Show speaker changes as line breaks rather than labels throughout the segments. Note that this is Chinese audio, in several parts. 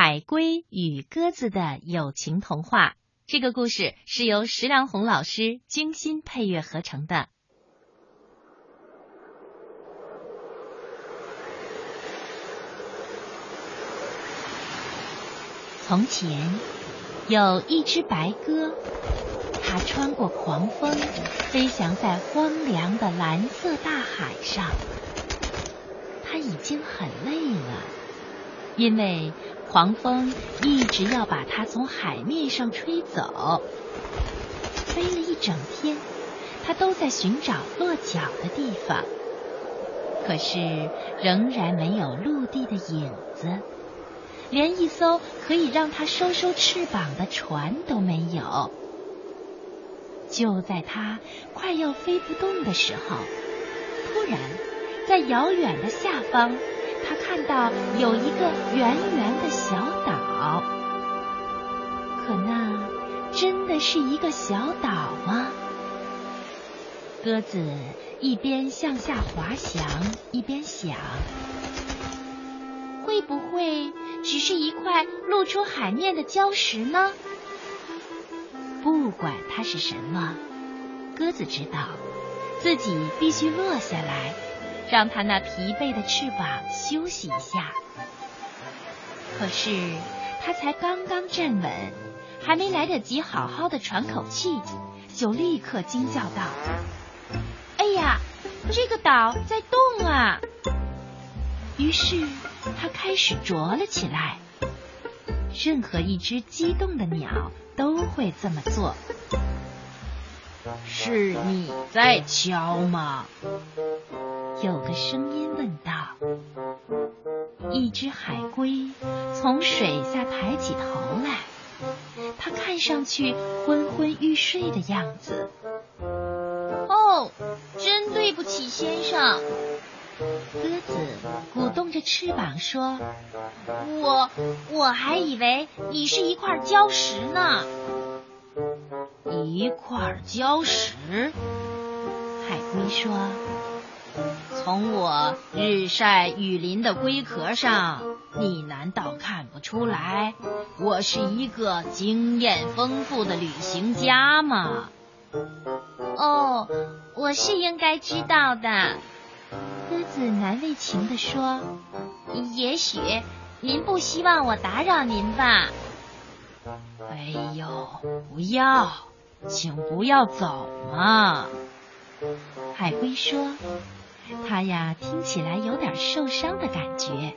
海龟与鸽子的友情童话。这个故事是由石良红老师精心配乐合成的。从前有一只白鸽，它穿过狂风，飞翔在荒凉的蓝色大海上。它已经很累了，因为狂风一直要把它从海面上吹走。飞了一整天，它都在寻找落脚的地方，可是仍然没有陆地的影子。连一艘可以让它收收翅膀的船都没有。就在它快要飞不动的时候，突然，在遥远的下方，看到有一个圆圆的小岛。可那真的是一个小岛吗？鸽子一边向下滑翔，一边想：会不会？只是一块露出海面的礁石呢。不管它是什么，鸽子知道自己必须落下来，让它那疲惫的翅膀休息一下。可是它才刚刚站稳，还没来得及好好的喘口气，就立刻惊叫道：“哎呀，这个岛在动啊！”于是。它开始啄了起来。任何一只激动的鸟都会这么做。
是你在敲吗？
有个声音问道。一只海龟从水下抬起头来，它看上去昏昏欲睡的样子。
哦，真对不起，先生。
鸽子鼓动着翅膀说：“
我我还以为你是一块礁石呢。”
一块礁石？
海龟说：“
从我日晒雨淋的龟壳上，你难道看不出来我是一个经验丰富的旅行家吗？”
哦，我是应该知道的。
鸽子难为情地说：“
也许您不希望我打扰您吧？”
哎呦，不要，请不要走嘛！
海龟说：“它呀，听起来有点受伤的感觉。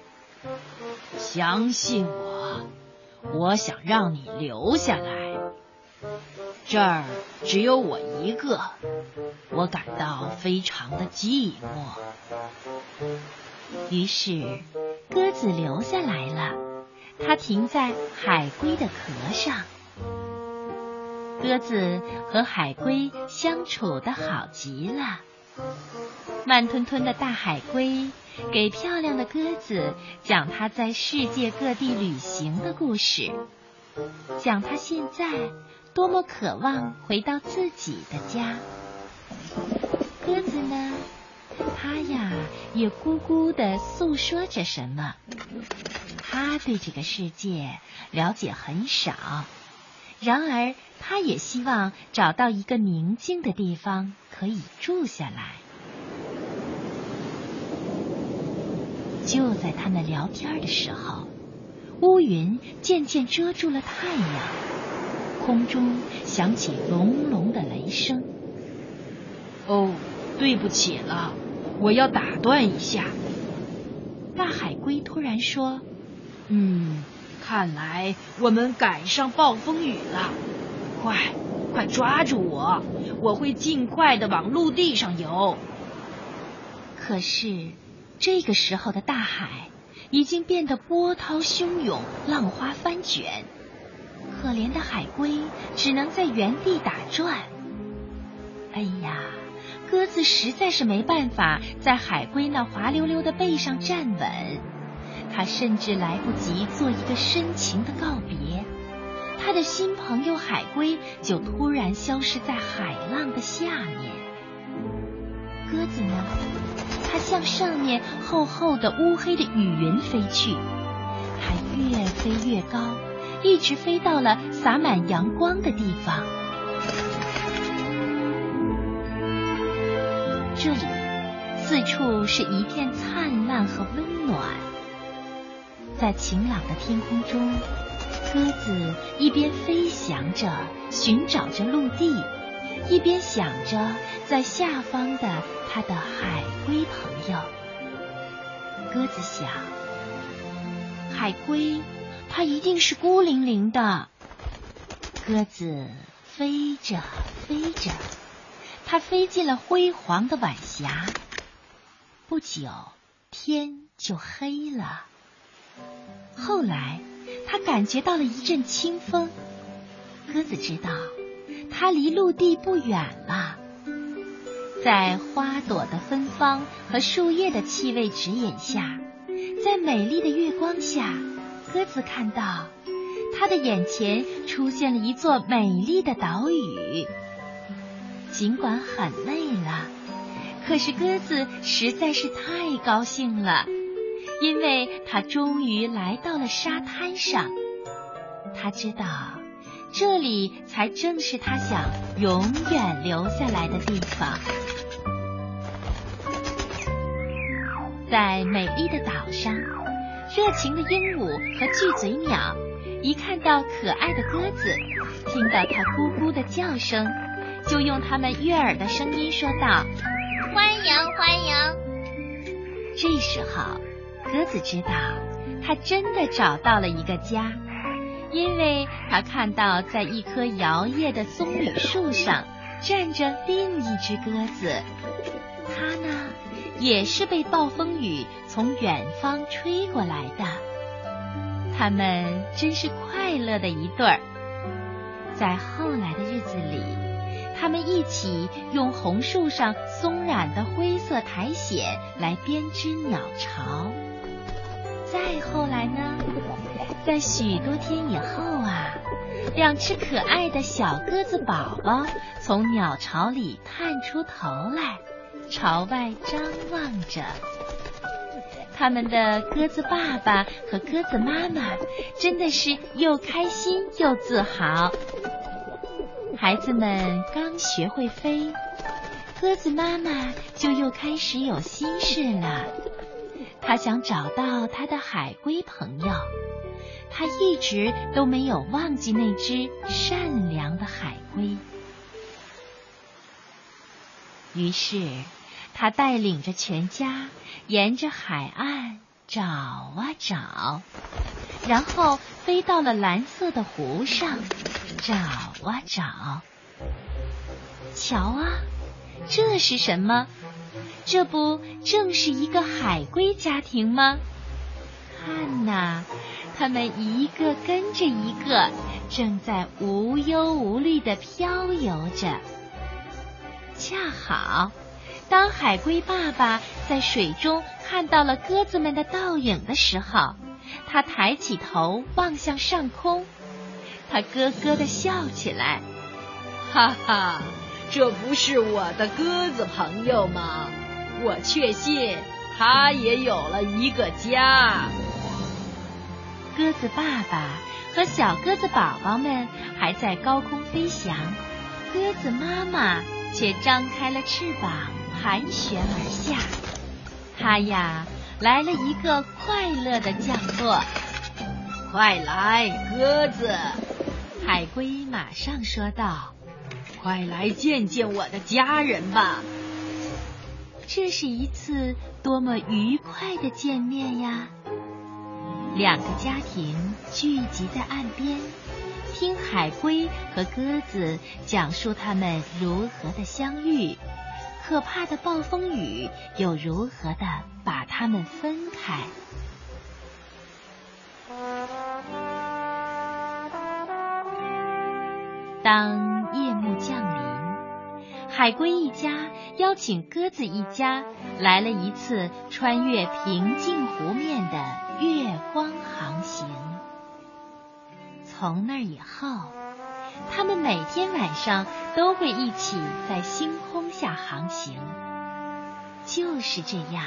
相信我，我想让你留下来。这儿只有我一个。”我感到非常的寂寞，
于是鸽子留下来了。它停在海龟的壳上。鸽子和海龟相处的好极了。慢吞吞的大海龟给漂亮的鸽子讲它在世界各地旅行的故事，讲它现在多么渴望回到自己的家。鸽子呢？它呀，也咕咕的诉说着什么。它对这个世界了解很少，然而他也希望找到一个宁静的地方可以住下来。就在他们聊天的时候，乌云渐渐遮住了太阳，空中响起隆隆的雷声。
哦。对不起了，我要打断一下。
大海龟突然说：“
嗯，看来我们赶上暴风雨了。快，快抓住我，我会尽快的往陆地上游。”
可是这个时候的大海已经变得波涛汹涌，浪花翻卷，可怜的海龟只能在原地打转。哎呀！鸽子实在是没办法在海龟那滑溜溜的背上站稳，他甚至来不及做一个深情的告别，他的新朋友海龟就突然消失在海浪的下面。鸽子呢？它向上面厚厚的乌黑的雨云飞去，它越飞越高，一直飞到了洒满阳光的地方。这里四处是一片灿烂和温暖，在晴朗的天空中，鸽子一边飞翔着，寻找着陆地，一边想着在下方的它的海龟朋友。鸽子想，海龟，它一定是孤零零的。鸽子飞着飞着，它飞进了辉煌的晚霞。不久，天就黑了。后来，它感觉到了一阵清风。鸽子知道，它离陆地不远了。在花朵的芬芳和树叶的气味指引下，在美丽的月光下，鸽子看到它的眼前出现了一座美丽的岛屿。尽管很累了，可是鸽子实在是太高兴了，因为他终于来到了沙滩上。他知道这里才正是他想永远留下来的地方。在美丽的岛上，热情的鹦鹉和巨嘴鸟一看到可爱的鸽子，听到它咕咕的叫声，就用它们悦耳的声音说道：“
欢迎，欢迎！”
这时候，鸽子知道它真的找到了一个家，因为它看到在一棵摇曳的棕榈树上站着另一只鸽子，它呢？也是被暴风雨从远方吹过来的，他们真是快乐的一对儿。在后来的日子里，他们一起用红树上松软的灰色苔藓来编织鸟巢。再后来呢，在许多天以后啊，两只可爱的小鸽子宝宝从鸟巢里探出头来。朝外张望着，他们的鸽子爸爸和鸽子妈妈真的是又开心又自豪。孩子们刚学会飞，鸽子妈妈就又开始有心事了。他想找到他的海龟朋友，他一直都没有忘记那只善良的海龟。于是。他带领着全家沿着海岸找啊找，然后飞到了蓝色的湖上找啊找。瞧啊，这是什么？这不正是一个海龟家庭吗？看呐，他们一个跟着一个，正在无忧无虑的漂游着。恰好。当海龟爸爸在水中看到了鸽子们的倒影的时候，他抬起头望向上空，他咯咯的笑起来，
哈哈，这不是我的鸽子朋友吗？我确信他也有了一个家。
鸽子爸爸和小鸽子宝宝们还在高空飞翔，鸽子妈妈却张开了翅膀。盘旋而下，它呀来了一个快乐的降落。
快来，鸽子！
海龟马上说道：“
快来见见我的家人吧！”
这是一次多么愉快的见面呀！两个家庭聚集在岸边，听海龟和鸽子讲述他们如何的相遇。可怕的暴风雨又如何的把他们分开？当夜幕降临，海龟一家邀请鸽子一家来了一次穿越平静湖面的月光航行。从那以后。他们每天晚上都会一起在星空下航行。就是这样，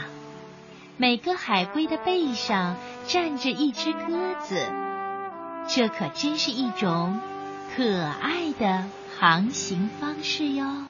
每个海龟的背上站着一只鸽子，这可真是一种可爱的航行方式哟。